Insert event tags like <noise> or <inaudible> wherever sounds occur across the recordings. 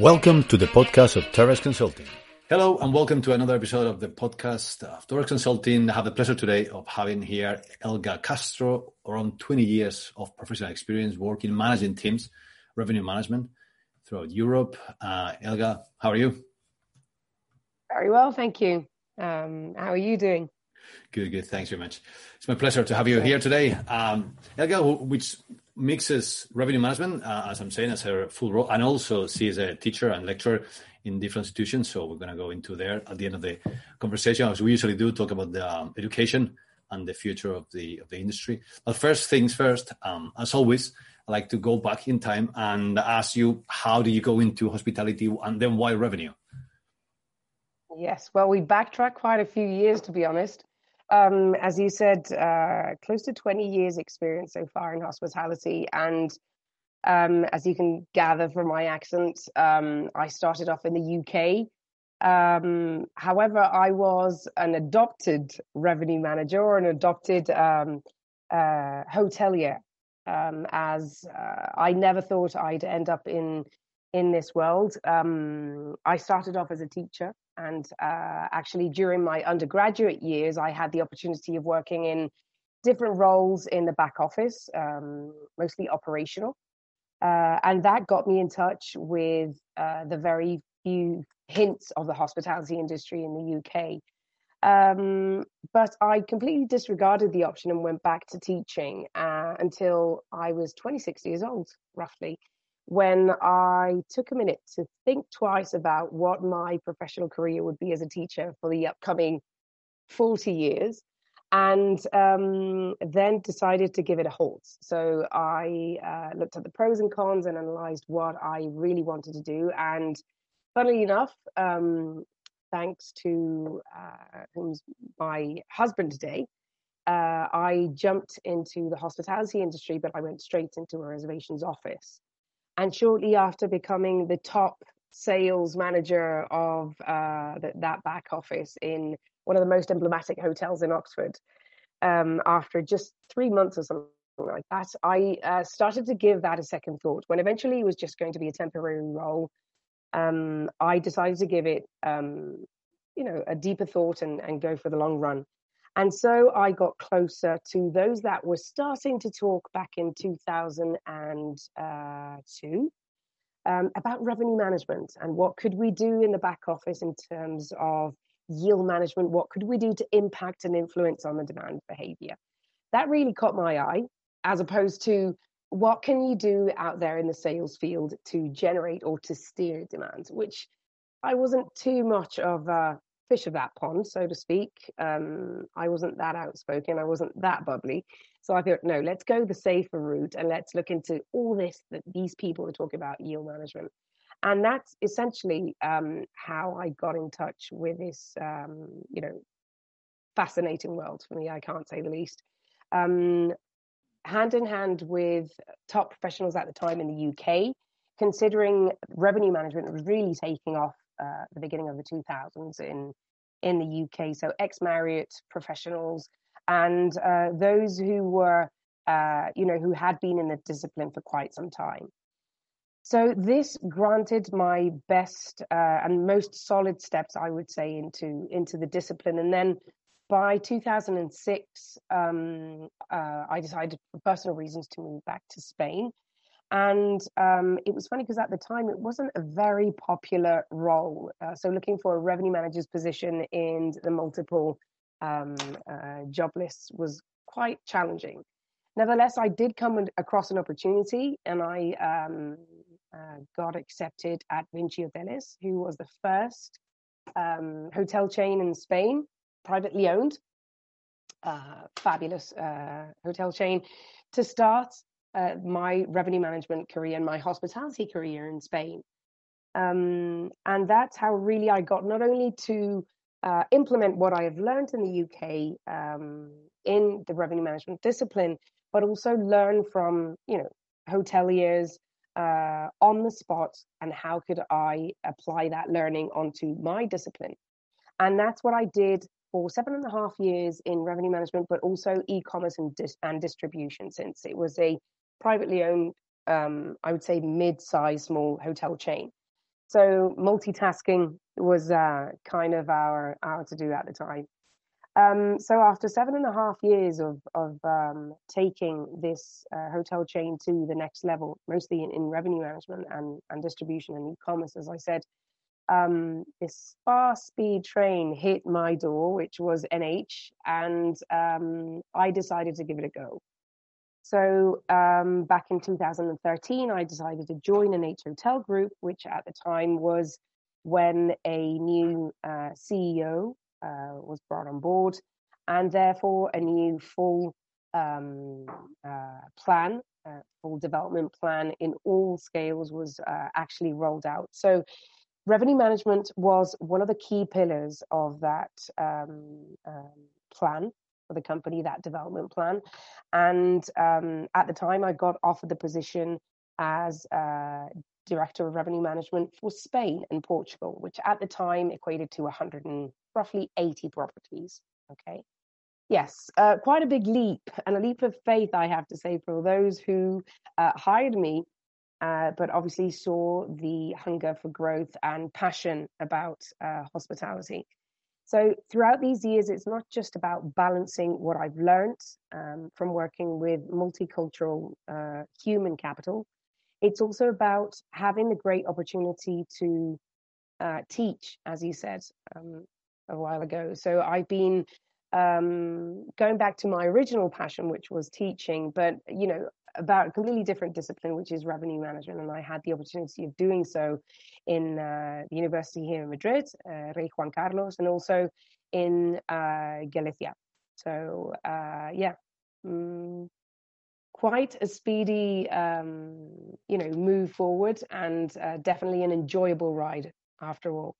Welcome to the podcast of Torres Consulting. Hello, and welcome to another episode of the podcast of Torres Consulting. I have the pleasure today of having here Elga Castro, around 20 years of professional experience working managing teams, revenue management throughout Europe. Uh, Elga, how are you? Very well, thank you. Um, how are you doing? Good, good. Thanks very much. It's my pleasure to have you here today. Um, Elga, which mixes revenue management, uh, as I'm saying, as her full role, and also she is a teacher and lecturer in different institutions. So we're going to go into there at the end of the conversation, as we usually do, talk about the um, education and the future of the of the industry. But first things first, um, as always, I like to go back in time and ask you, how do you go into hospitality, and then why revenue? Yes, well, we backtrack quite a few years, to be honest. Um, as you said, uh, close to 20 years experience so far in hospitality. And um, as you can gather from my accent, um, I started off in the UK. Um, however, I was an adopted revenue manager or an adopted um, uh, hotelier, um, as uh, I never thought I'd end up in in this world. I started off as a teacher and uh, actually, during my undergraduate years, I had the opportunity of working in different roles in the back office, um, mostly operational. Uh, and that got me in touch with uh, the very few hints of the hospitality industry in the UK. Um, but I completely disregarded the option and went back to teaching uh, until I was 26 years old, roughly when I took a minute to think twice about what my professional career would be as a teacher for the upcoming 40 years and um, then decided to give it a halt. So I uh, looked at the pros and cons and analyzed what I really wanted to do. And funnily enough, um, thanks to uh, my husband today, uh, I jumped into the hospitality industry, but I went straight into a reservations office. And shortly after becoming the top sales manager of uh, the, that back office in one of the most emblematic hotels in Oxford, um, after just three months or something like that, I uh, started to give that a second thought. When eventually it was just going to be a temporary role, um, I decided to give it, um, you know, a deeper thought and, and go for the long run. And so I got closer to those that were starting to talk back in 2002 um, about revenue management and what could we do in the back office in terms of yield management? What could we do to impact and influence on the demand behavior? That really caught my eye, as opposed to what can you do out there in the sales field to generate or to steer demand, which I wasn't too much of a fish of that pond, so to speak. Um, I wasn't that outspoken. I wasn't that bubbly. So I thought, no, let's go the safer route and let's look into all this that these people are talking about yield management. And that's essentially um, how I got in touch with this, um, you know, fascinating world for me. I can't say the least. Um, hand in hand with top professionals at the time in the UK, considering revenue management was really taking off uh, the beginning of the 2000s in in the UK. So ex Marriott professionals and uh, those who were, uh, you know, who had been in the discipline for quite some time. So this granted my best uh, and most solid steps, I would say, into into the discipline. And then by 2006, um, uh, I decided for personal reasons to move back to Spain and um, it was funny because at the time it wasn't a very popular role. Uh, so looking for a revenue manager's position in the multiple um, uh, job lists was quite challenging. Nevertheless, I did come across an opportunity and I um, uh, got accepted at Vincci Hoteles, who was the first um, hotel chain in Spain, privately owned, uh, fabulous uh, hotel chain, to start uh, my revenue management career and my hospitality career in Spain. Um, and that's how really I got not only to uh, implement what I have learned in the UK um, in the revenue management discipline, but also learn from you know hoteliers uh, on the spot and how could I apply that learning onto my discipline. And that's what I did for seven and a half years in revenue management, but also e-commerce and, dis- and distribution, since it was a privately owned, um, I would say mid-sized small hotel chain. So multitasking was uh, kind of our our to do at the time. Um, so after seven and a half years of of um, taking this uh, hotel chain to the next level, mostly in, in revenue management and, and distribution and e-commerce, as I said, um, this fast speed train hit my door, which was NH, and um, I decided to give it a go. So um, back in 2013, I decided to join NH Hotel Group, which at the time was when a new uh, CEO uh, was brought on board, and therefore a new full um, uh, plan, uh, full development plan in all scales was uh, actually rolled out. So revenue management was one of the key pillars of that um, um, plan for the company, that development plan. And um, at the time, I got offered the position as uh, director of revenue management for Spain and Portugal, which at the time equated to 100 and roughly 80 properties. Okay. Yes, uh, quite a big leap and a leap of faith, I have to say, for those who uh, hired me uh, but obviously saw the hunger for growth and passion about uh, hospitality. So throughout these years, it's not just about balancing what I've learned um, from working with multicultural uh, human capital. It's also about having the great opportunity to uh, teach, as you said um, a while ago. So I've been um, going back to my original passion, which was teaching, but you know, about a completely different discipline, which is revenue management. And I had the opportunity of doing so in uh, the university here in Madrid, uh, Rey Juan Carlos, and also in uh, Galicia. So, uh, yeah, mm, quite a speedy, um, you know, move forward and uh, definitely an enjoyable ride after all.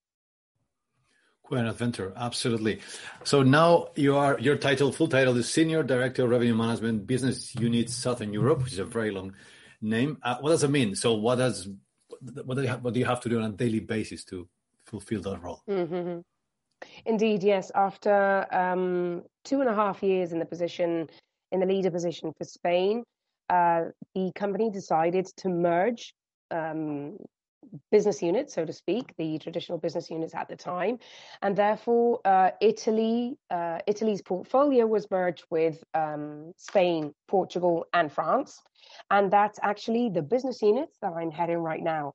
An adventure, absolutely. So now you are your title, full title is Senior Director of Revenue Management, Business Unit Southern Europe, which is a very long name. Uh, what does it mean? So what does what do, you have, what do you have to do on a daily basis to fulfill that role? Mm-hmm. Indeed, yes. After um, two and a half years in the position, in the leader position for Spain, uh, the company decided to merge um, business units, so to speak, the traditional business units at the time, and therefore uh, Italy, uh, Italy's portfolio was merged with um, Spain, Portugal, and France, and that's actually the business units that I'm heading right now.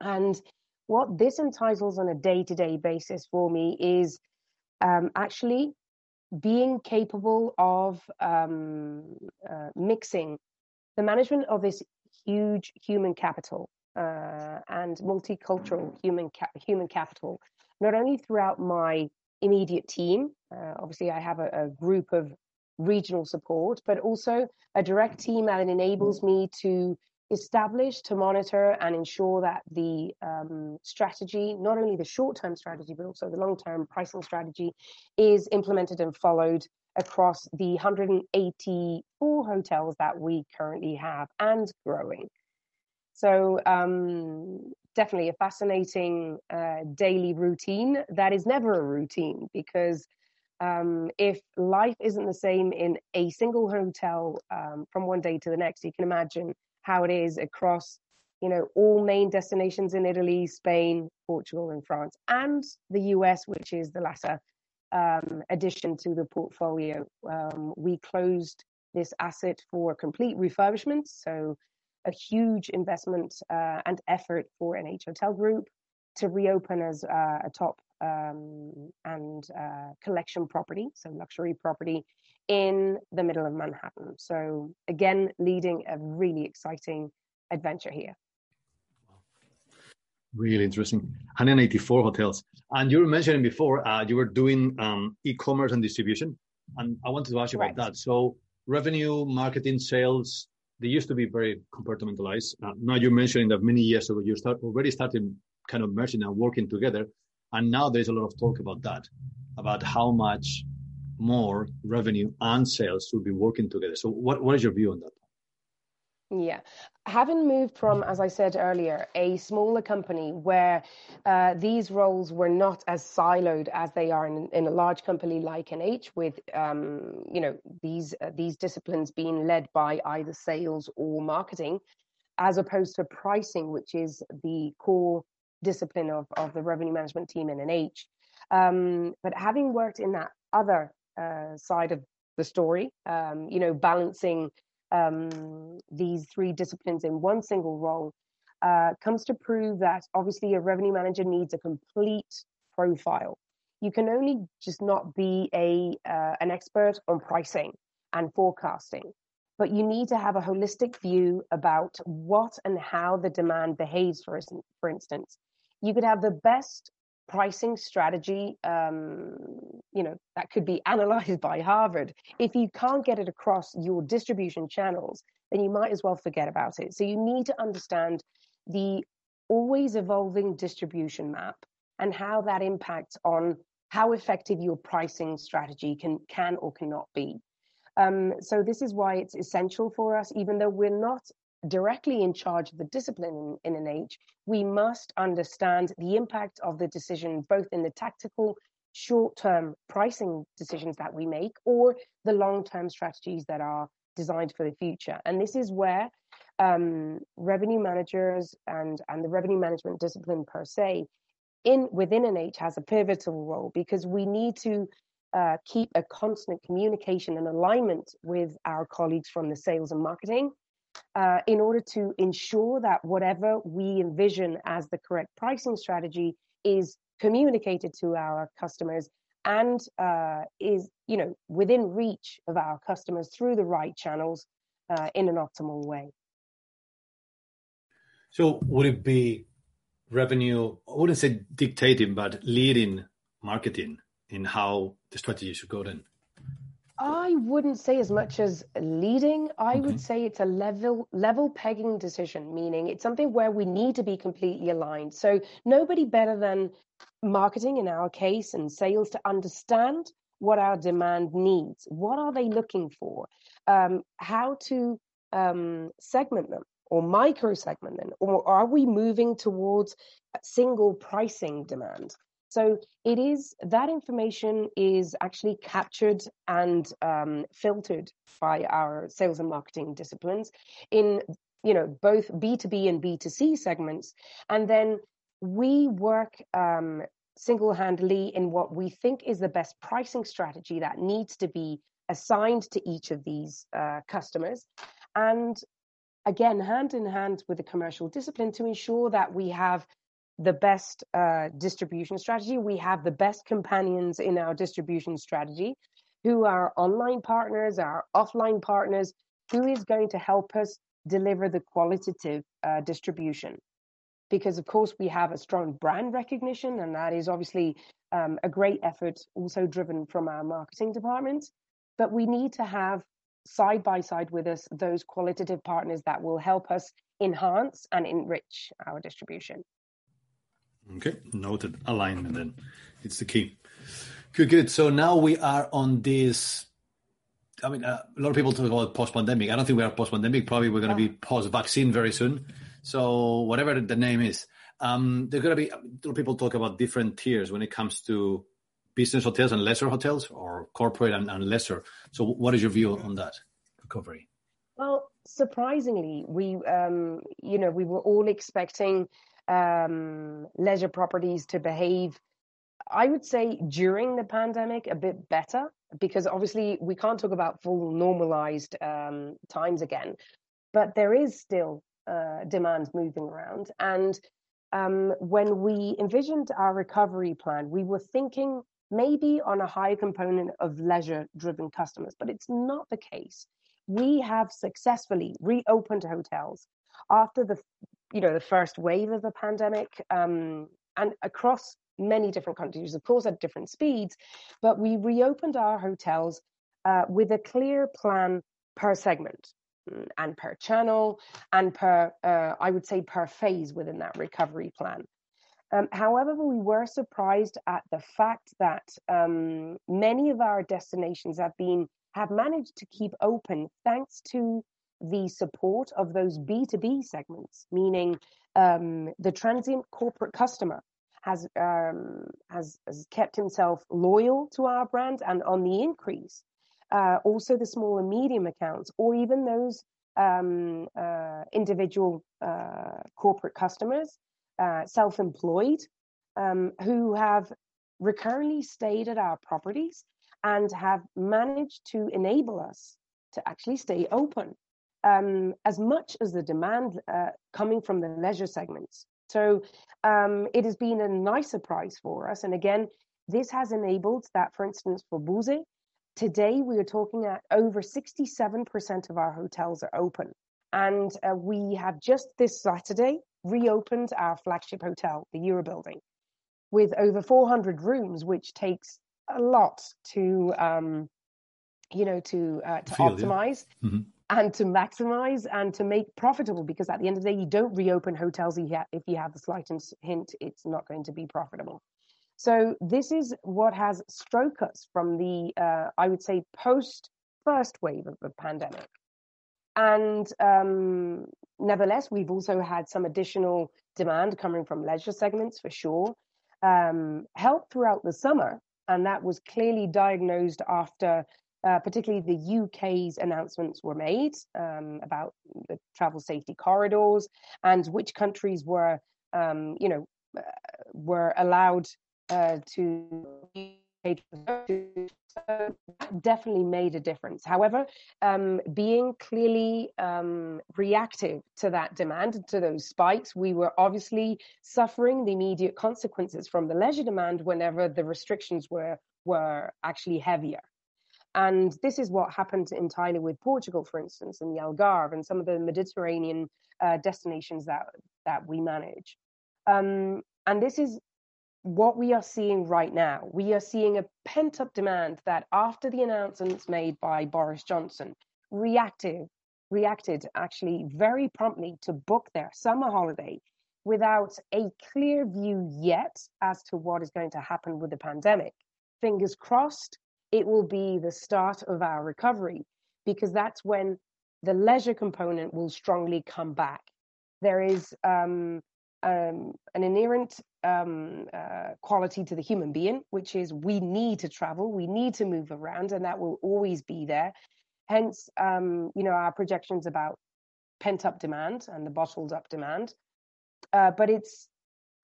And what this entitles on a day-to-day basis for me is um, actually being capable of um, uh, mixing the management of this huge human capital uh, and multicultural human ca- human capital, not only throughout my immediate team. Uh, obviously, I have a, a, group of regional support, but also a direct team that enables me to establish, to monitor, and ensure that the um, strategy, not only the short-term strategy, but also the long-term pricing strategy, is implemented and followed across the 184 hotels that we currently have and growing. So um, definitely a fascinating uh, daily routine that is never a routine because um, if life isn't the same in a single hotel um, from one day to the next, you can imagine how it is across, you know, all main destinations in Italy, Spain, Portugal, and France, and the US, which is the latter um, addition to the portfolio. Um, we closed this asset for complete refurbishment, so a huge investment uh, and effort for NH Hotel Group to reopen as uh, a top um, and uh, collection property, so luxury property in the middle of Manhattan. So again, leading a really exciting adventure here. Really interesting. 184 hotels. And you were mentioning before, uh, you were doing um, e-commerce and distribution. And I wanted to ask you right. about that. So revenue, marketing, sales, they used to be very compartmentalized. Uh, now you're mentioning that many years ago you start already started kind of merging and working together, and now there's a lot of talk about that, about how much more revenue and sales should be working together. So, what what is your view on that? Yeah. Having moved from, as I said earlier, a smaller company where uh, these roles were not as siloed as they are in, in a large company like NH, with um, you know these uh, these disciplines being led by either sales or marketing, as opposed to pricing, which is the core discipline of, of the revenue management team in NH. Um, but having worked in that other uh, side of the story, um, you know, balancing um, these three disciplines in one single role, uh, comes to prove that obviously a revenue manager needs a complete profile. You can only just not be a uh, an expert on pricing and forecasting, but you need to have a holistic view about what and how the demand behaves. For for instance, you could have the best pricing strategy, um, you know, that could be <laughs> analyzed by Harvard. If you can't get it across your distribution channels, then you might as well forget about it. So you need to understand the always evolving distribution map and how that impacts on how effective your pricing strategy can can or cannot be. Um, so this is why it's essential for us, even though we're not directly in charge of the discipline in, in NH, we must understand the impact of the decision, both in the tactical short-term pricing decisions that we make or the long-term strategies that are designed for the future. And this is where um, revenue managers and, and the revenue management discipline per se in within NH has a pivotal role because we need to uh, keep a constant communication and alignment with our colleagues from the sales and marketing uh, in order to ensure that whatever we envision as the correct pricing strategy is communicated to our customers and uh, is you know within reach of our customers through the right channels uh, in an optimal way. So would it be revenue i wouldn't say dictating but leading marketing in how the strategy should go then I wouldn't say as much as leading. I okay. would say it's a level level pegging decision, meaning it's something where we need to be completely aligned. So nobody better than marketing in our case and sales to understand what our demand needs. What are they looking for? Um, how to um, segment them or micro segment them, or are we moving towards single pricing demand? So it is that information is actually captured and um, filtered by our sales and marketing disciplines in you know both B2B and B2C segments, and then we work um, single-handedly in what we think is the best pricing strategy that needs to be assigned to each of these uh, customers, and again hand in hand with the commercial discipline to ensure that we have the best uh, distribution strategy. We have the best companions in our distribution strategy, who are online partners, our offline partners, who is going to help us deliver the qualitative uh, distribution. Because, of course, we have a strong brand recognition, and that is obviously um, a great effort, also driven from our marketing department. But we need to have side by side with us those qualitative partners that will help us enhance and enrich our distribution. Okay, noted. Alignment then. It's the key. Good, good. So now we are on this. I mean, uh, a lot of people talk about post-pandemic. I don't think we are post-pandemic. Probably we're going to be post-vaccine very soon. So whatever the name is, um, there's going to be a lot of people talk about different tiers when it comes to business hotels and lesser hotels, or corporate and, and lesser. So what is your view on that recovery? Well, surprisingly, we um, you know we were all expecting um, leisure properties to behave, I would say during the pandemic a bit better because obviously we can't talk about full normalized um, times again, but there is still uh, demand moving around. And um, when we envisioned our recovery plan, we were thinking maybe on a high component of leisure driven customers, but it's not the case. We have successfully reopened hotels after the you know the first wave of the pandemic um, and across many different countries of course at different speeds but we reopened our hotels uh, with a clear plan per segment mm, and per channel and per uh, i would say per phase within that recovery plan. Um, however we were surprised at the fact that um, many of our destinations have been have managed to keep open thanks to the support of those B2B segments, meaning um, the transient corporate customer has, um, has, has kept himself loyal to our brand and on the increase. Uh, also, the small and medium accounts, or even those um, uh, individual uh, corporate customers, uh, self-employed um, who have recurrently stayed at our properties and have managed to enable us to actually stay open um, as much as the demand uh, coming from the leisure segments. So um, it has been a nice surprise for us. And again, this has enabled that, for instance, for Buse, today we are talking at over 67% of our hotels are open. And uh, we have just this Saturday reopened our flagship hotel, the Eurobuilding, with over 400 rooms, which takes a lot to, um, you know, to uh, to Feel, optimize. Yeah. Mm-hmm and to maximize and to make profitable because at the end of the day you don't reopen hotels if you have the slightest hint it's not going to be profitable. So this is what has struck us from the uh, i would say post first wave of the pandemic. And um, nevertheless we've also had some additional demand coming from leisure segments for sure. Um, help throughout the summer and that was clearly diagnosed after uh, particularly the UK's announcements were made um, about the travel safety corridors and which countries were, um, you know, uh, were allowed uh, to <laughs> definitely made a difference. However, um, being clearly um, reactive to that demand, to those spikes, we were obviously suffering the immediate consequences from the leisure demand whenever the restrictions were were actually heavier. And this is what happened entirely with Portugal, for instance, and the Algarve and some of the Mediterranean uh, destinations that that we manage. Um, and this is what we are seeing right now. We are seeing a pent up demand that, after the announcements made by Boris Johnson, reactive reacted actually very promptly to book their summer holiday without a clear view yet as to what is going to happen with the pandemic. Fingers crossed it will be the start of our recovery because that's when the leisure component will strongly come back. There is um, um, an inherent um, uh, quality to the human being, which is we need to travel, we need to move around, and that will always be there. Hence, um, you know, our projections about pent up demand and the bottled up demand. Uh, but it's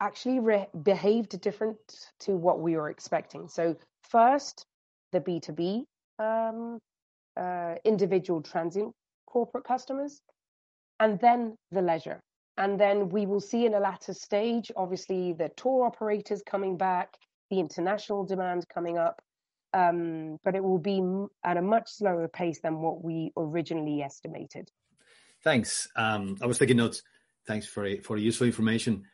actually re- behaved different to what we were expecting. So, first, the B2B um, uh, individual transient corporate customers, and then the leisure. And then we will see in a latter stage, obviously, the tour operators coming back, the international demand coming up, um, but it will be at a much slower pace than what we originally estimated. Thanks. Um, I was taking notes. Thanks for for useful information.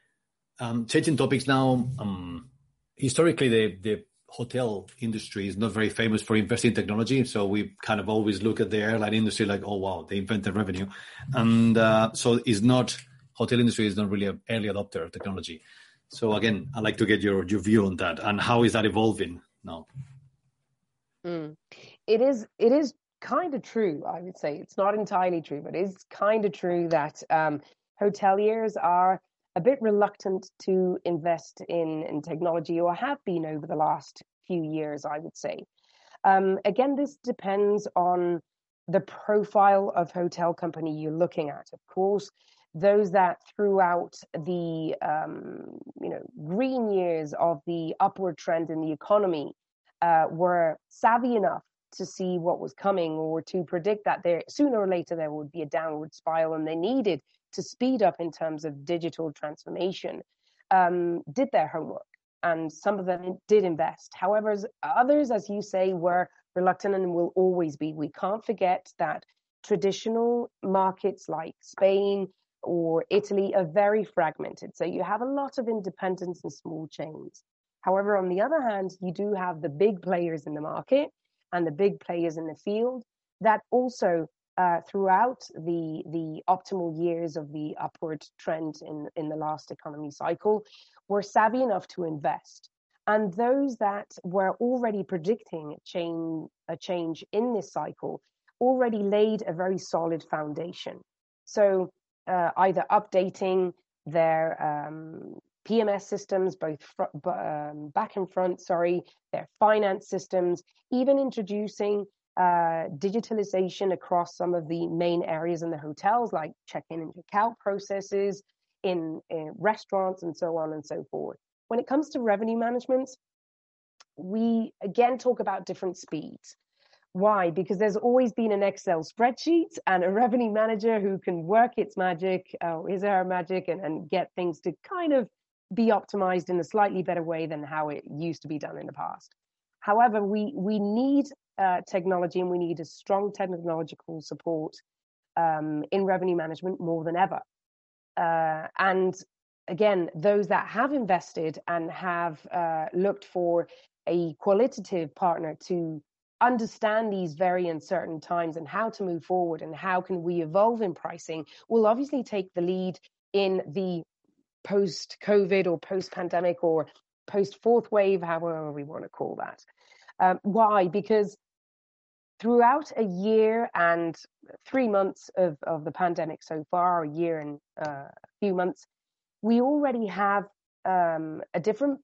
Um, changing topics now. Um, historically, the the hotel industry is not very famous for investing in technology. So we kind of always look at the airline industry like, oh wow, they invented revenue, and uh, so it's not hotel industry is not really an early adopter of technology. So again, I'd like to get your your view on that and how is that evolving now. Mm. It is it is kind of true. I would say it's not entirely true, but it's kind of true that um, hoteliers are a bit reluctant to invest in, in technology or have been over the last few years, I would say. Um, again, this depends on the profile of hotel company you're looking at. Of course, those that throughout the um, you know green years of the upward trend in the economy uh, were savvy enough to see what was coming or to predict that there sooner or later there would be a downward spiral and they needed to speed up in terms of digital transformation um, did their homework and some of them did invest. However, others, as you say, were reluctant and will always be. We can't forget that traditional markets like Spain or Italy are very fragmented. So you have a lot of independence and small chains. However, on the other hand, you do have the big players in the market and the big players in the field that also uh, throughout the the optimal years of the upward trend in in the last economy cycle were savvy enough to invest. And those that were already predicting a change a change in this cycle already laid a very solid foundation. So uh, either updating their um, PMS systems, both fr- um, back and front, sorry, their finance systems, even introducing uh, digitalization across some of the main areas in the hotels, like check-in and check-out processes, in, in restaurants and so on and so forth. When it comes to revenue management, we again talk about different speeds. Why? Because there's always been an Excel spreadsheet and a <laughs> revenue manager who can work its magic, uh, his or her magic, and, and get things to kind of be optimized in a slightly better way than how it used to be done in the past. However, we we need uh, technology and we need a strong technological support um, in revenue management more than ever. Uh, and again, those that have invested and have uh, looked for a qualitative partner to understand these very uncertain times and how to move forward and how can we evolve in pricing will obviously take the lead in the post COVID or post pandemic or post fourth wave, however we want to call that. Um, why? Because throughout a year and three months of, of the pandemic so far, a year and uh, a few months, we already have um, a different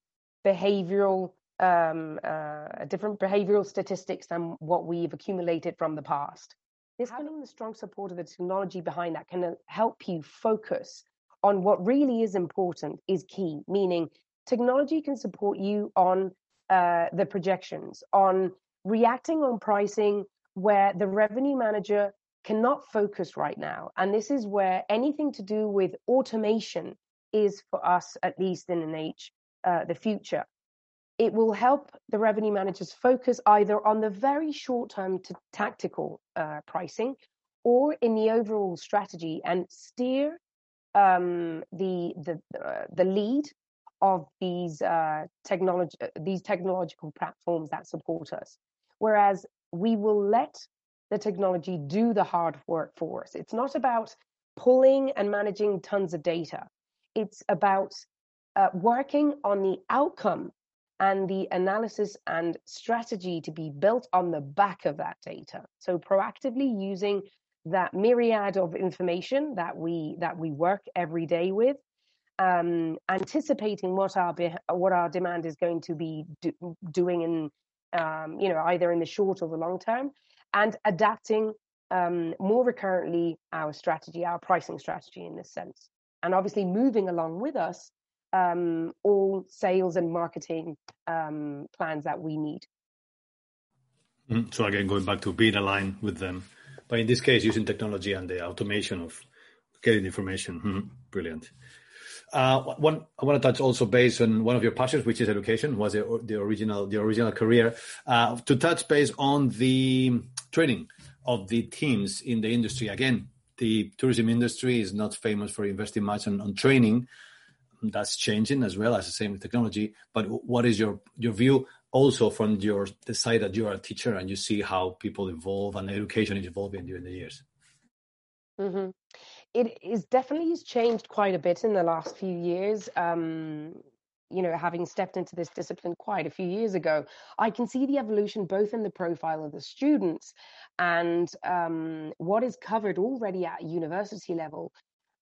behavioral um, uh, different behavioral statistics than what we've accumulated from the past. This having the strong support of the technology behind that can uh, help you focus on what really is important is key, meaning technology can support you on uh, the projections, on reacting on pricing where the revenue manager cannot focus right now. And this is where anything to do with automation is for us, at least in NH, uh, the future. It will help the revenue managers focus either on the very short term to tactical uh, pricing or in the overall strategy and steer um, the the uh, the lead of these uh, technology uh, these technological platforms that support us whereas we will let the technology do the hard work for us. It's not about pulling and managing tons of data. It's about uh, working on the outcome and the analysis and strategy to be built on the back of that data. So proactively using that myriad of information that we that we work every day with um, anticipating what our what our demand is going to be do, doing in um, you know either in the short or the long term, and adapting um, more recurrently our strategy, our pricing strategy in this sense, and obviously moving along with us um, all sales and marketing um, plans that we need. Mm, so again, going back to being aligned with them, but in this case, using technology and the automation of getting information. Mm, brilliant. Uh, one I want to touch also based on one of your passions, which is education, was the, the original the original career. Uh, to touch base on the training of the teams in the industry. Again, the tourism industry is not famous for investing much on, on training. That's changing as well as the same with technology. But what is your your view also from your the side that you are a teacher and you see how people evolve and education is evolving during the years? Mm-hmm it is definitely has changed quite a bit in the last few years. Um, you know, having stepped into this discipline quite a few years ago, I can see the evolution both in the profile of the students and um, what is covered already at university level,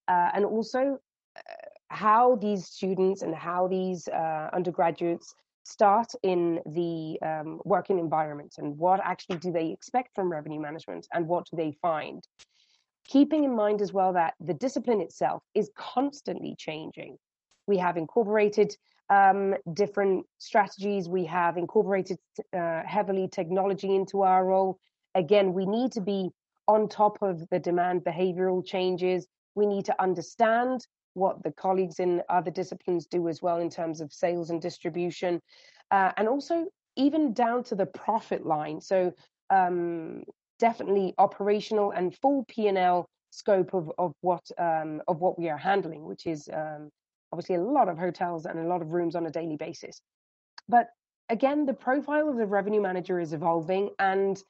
uh, and also uh, how these students and how these uh, undergraduates start in the um, working environment and what actually do they expect from revenue management and what do they find keeping in mind as well that the discipline itself is constantly changing. We have incorporated um, different strategies, we have incorporated uh, heavily technology into our role. Again, we need to be on top of the demand behavioral changes. We need to understand what the colleagues in other disciplines do as well in terms of sales and distribution, uh, and also even down to the profit line. So um, definitely operational and full P&L scope of, of what um, of what we are handling, which is um, obviously a lot of hotels and a lot of rooms on a daily basis. But again, the profile of the revenue manager is evolving, and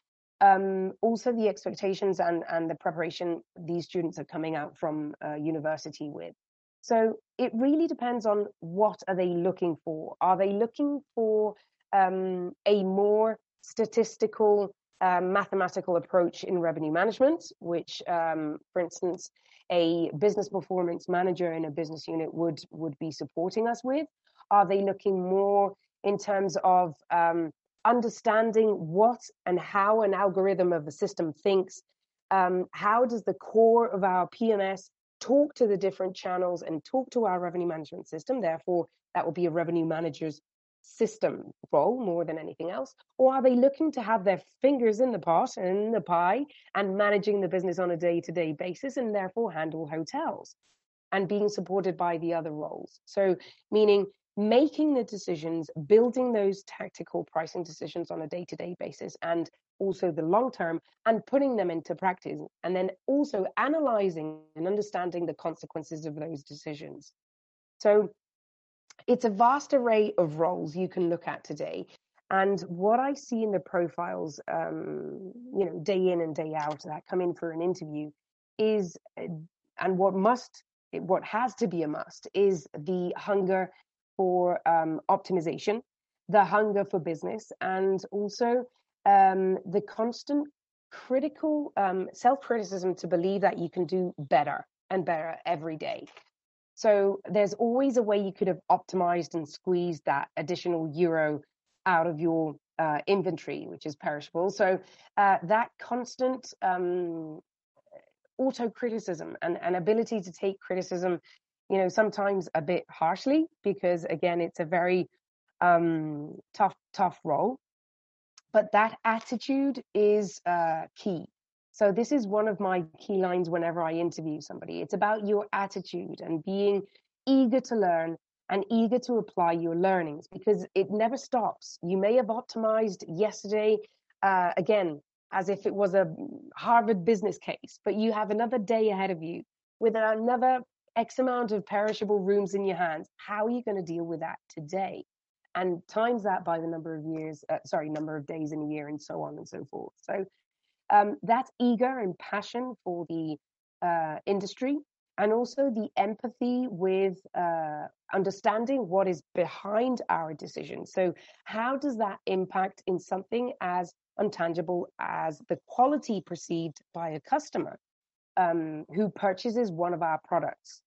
um, also the expectations and and the preparation these students are coming out from uh, university with. So it really depends on what are they looking for. Are they looking for um, a more statistical um, mathematical approach in revenue management, which, um, for instance, a business performance manager in a business unit would would be supporting us with? Are they looking more in terms of um, understanding what and how an algorithm of a system thinks? Um, how does the core of our PMS talk to the different channels and talk to our revenue management system. Therefore, that will be a revenue manager's system role more than anything else? Or are they looking to have their fingers in the pot and in the pie and managing the business on a day to day basis and therefore handle hotels and being supported by the other roles? So, meaning making the decisions, building those tactical pricing decisions on a day to day basis and also the long term and putting them into practice and then also analyzing and understanding the consequences of those decisions. So it's a vast array of roles you can look at today. And what I see in the profiles, um, you know, day in and day out that come in for an interview is, and what must, what has to be a must is the hunger for um, optimization, the hunger for business, and also um, the constant critical um, self criticism to believe that you can do better and better every day. So there's always a way you could have optimized and squeezed that additional euro out of your uh, inventory, which is perishable. So uh, that constant um, auto criticism and, and ability to take criticism, you know, sometimes a bit harshly, because again, it's a very um, tough, tough role. But that attitude is uh, key. So this is one of my key lines whenever I interview somebody. It's about your attitude and being eager to learn and eager to apply your learnings because it never stops. You may have optimized yesterday, uh, again, as if it was a Harvard business case, but you have another day ahead of you with another X amount of perishable rooms in your hands. How are you going to deal with that today? And times that by the number of years, uh, sorry, number of days in a year and so on and so forth. So um, that eager and passion for the uh, industry and also the empathy with uh, understanding what is behind our decision. So, how does that impact in something as untangible as the quality perceived by a customer um, who purchases one of our products?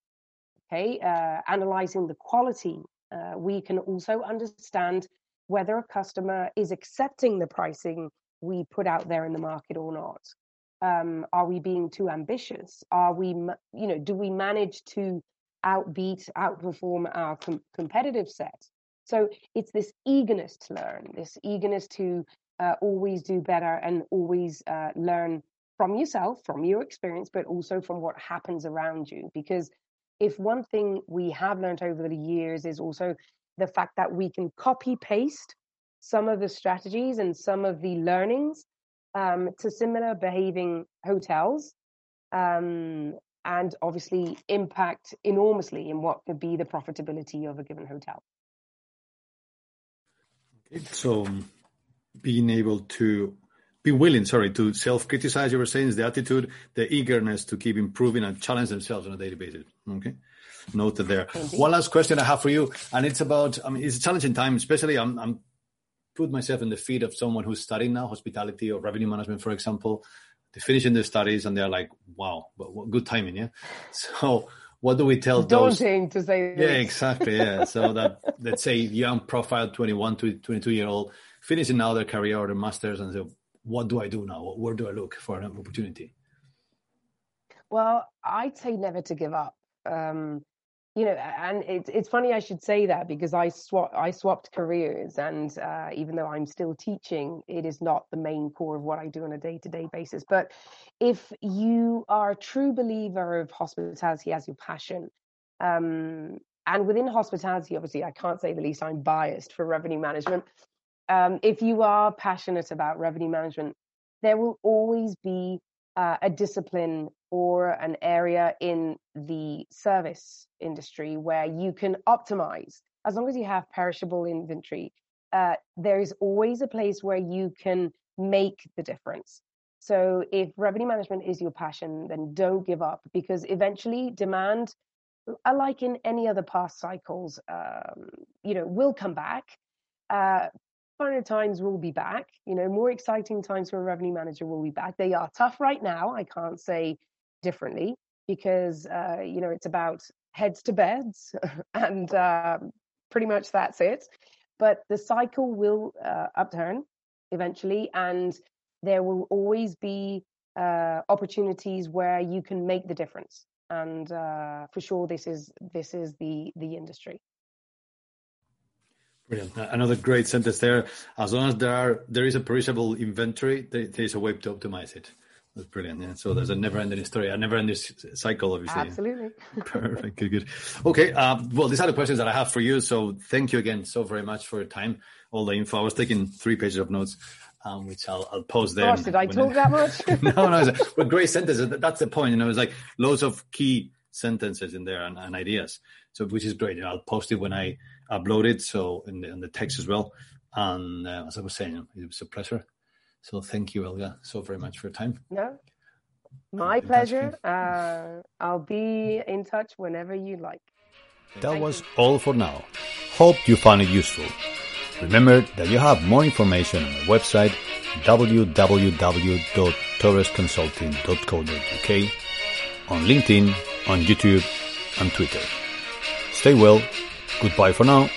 Okay, uh, analyzing the quality, uh, we can also understand whether a customer is accepting the pricing we put out there in the market or not? Um, are we being too ambitious? Are we, you know, do we manage to outbeat, outperform our com- competitive set? So it's this eagerness to learn, this eagerness to uh, always do better and always uh, learn from yourself, from your experience, but also from what happens around you. Because if one thing we have learned over the years is also the fact that we can copy paste some of the strategies and some of the learnings um, to similar behaving hotels um, and obviously impact enormously in what could be the profitability of a given hotel. Okay, so um, being able to be willing, sorry, to self-criticize, you were saying, is the attitude, the eagerness to keep improving and challenge themselves on a daily basis. Okay, noted there. Indeed. One last question I have for you, and it's about, I mean, it's a challenging time, especially I'm, I'm put myself in the feet of someone who's studying now hospitality or revenue management, for example. They're finishing their studies and they're like, wow, what good timing, yeah? <laughs> So what do we tell Daunting those? to say this. Yeah, exactly, yeah. <laughs> so that, let's say young profile 21 to 22 year old finishing now their career or their masters and say, what do I do now? Where do I look for an opportunity? Well, I'd say never to give up. Um, you know, and it's it's funny I should say that because I swap I swapped careers, and uh, even though I'm still teaching, it is not the main core of what I do on a day to day basis. But if you are a true believer of hospitality as your passion, um, and within hospitality, obviously, I can't say the least. I'm biased for revenue management. Um, if you are passionate about revenue management, there will always be uh, a discipline or an area in the service industry where you can optimize. As long as you have perishable inventory uh, there is always a place where you can make the difference. So if revenue management is your passion then don't give up because eventually demand like in any other past cycles um, you know will come back. Uh, funner times will be back you know more exciting times for a revenue manager will be back. They are tough right now i can't say differently because uh, you know it's about heads to beds <laughs> and um, pretty much that's it. But the cycle will uh, upturn eventually and there will always be uh, opportunities where you can make the difference. And uh, for sure, this is this is the the industry. Brilliant. Another great sentence there. As long as there are there is a perishable inventory, there, there is a way to optimize it. That's brilliant. Yeah. So there's a never-ending story, a never-ending cycle, obviously. Absolutely. <laughs> Perfect. Good. Good. Okay. Uh, well, these are the questions that I have for you. So thank you again so very much for your time, all the info. I was taking three pages of notes. Um, which I'll, I'll post there. Gosh, did I talk that much? <laughs> no, no. But great sentences. That's the point. You know, it's like loads of key sentences in there and, and ideas. So, which is great. You know, I'll post it when I upload it. So in the, in the text as well. And uh, as I was saying, it was a pleasure. So thank you, Elga, so very much for your time. No, my pleasure. Uh, I'll be in touch whenever you like. That thank was you. all for now. Hope you found it useful. Remember that you have more information on our website www.torresconsulting.co.uk, on LinkedIn, on YouTube, and Twitter. Stay well. Goodbye for now.